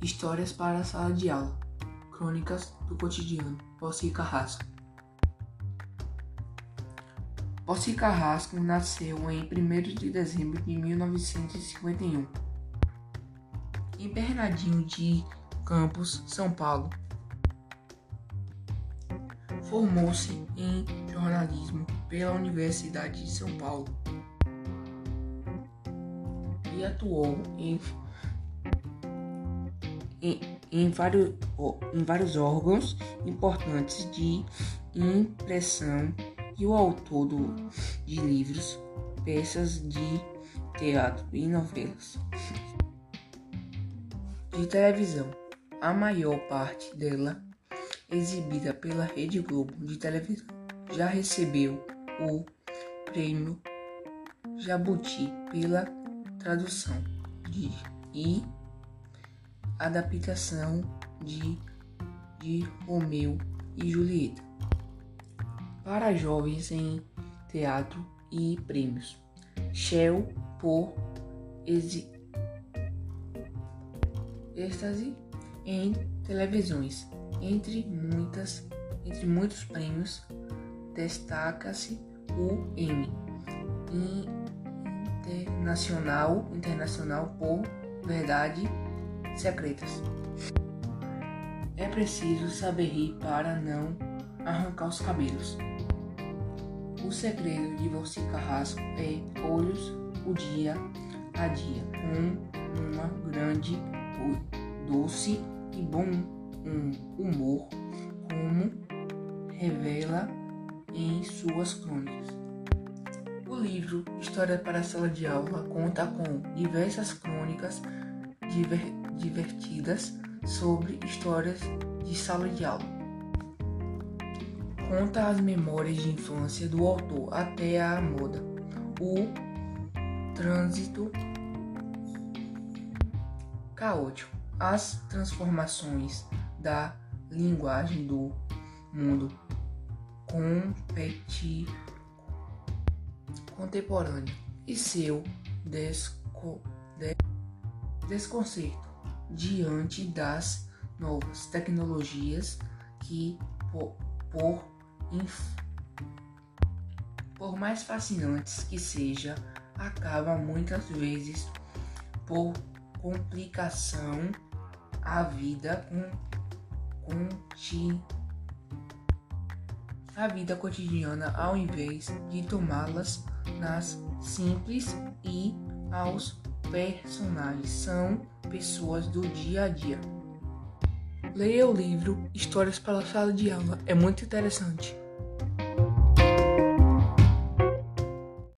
Histórias para a sala de aula. Crônicas do cotidiano. Possi Carrasco. Possi Carrasco nasceu em 1 de dezembro de 1951, em Bernardinho de Campos, São Paulo. Formou-se em jornalismo pela Universidade de São Paulo e atuou em em, em, vários, em vários órgãos importantes de impressão e o autor do, de livros, peças de teatro e novelas. De televisão, a maior parte dela exibida pela Rede Globo de televisão. Já recebeu o prêmio Jabuti pela tradução de e adaptação de, de Romeu e Julieta para jovens em teatro e prêmios. Shell por êxtase em televisões. Entre muitas entre muitos prêmios destaca-se o M internacional internacional por verdade secretas. É preciso saber rir para não arrancar os cabelos. O segredo de você carrasco é olhos o dia a dia, com uma grande, doce e bom um humor, como revela em suas crônicas. O livro História para a Sala de Aula conta com diversas crônicas diver divertidas sobre histórias de sala de aula. Conta as memórias de infância do autor até a moda, o trânsito caótico, as transformações da linguagem do mundo competi contemporâneo e seu desco, de, desconcerto diante das novas tecnologias que, por, por, por mais fascinantes que seja, acaba muitas vezes por complicação a vida com, com a vida cotidiana ao invés de tomá-las nas simples e aos personagens são pessoas do dia a dia. Leia o livro Histórias para a Sala de Aula, é muito interessante.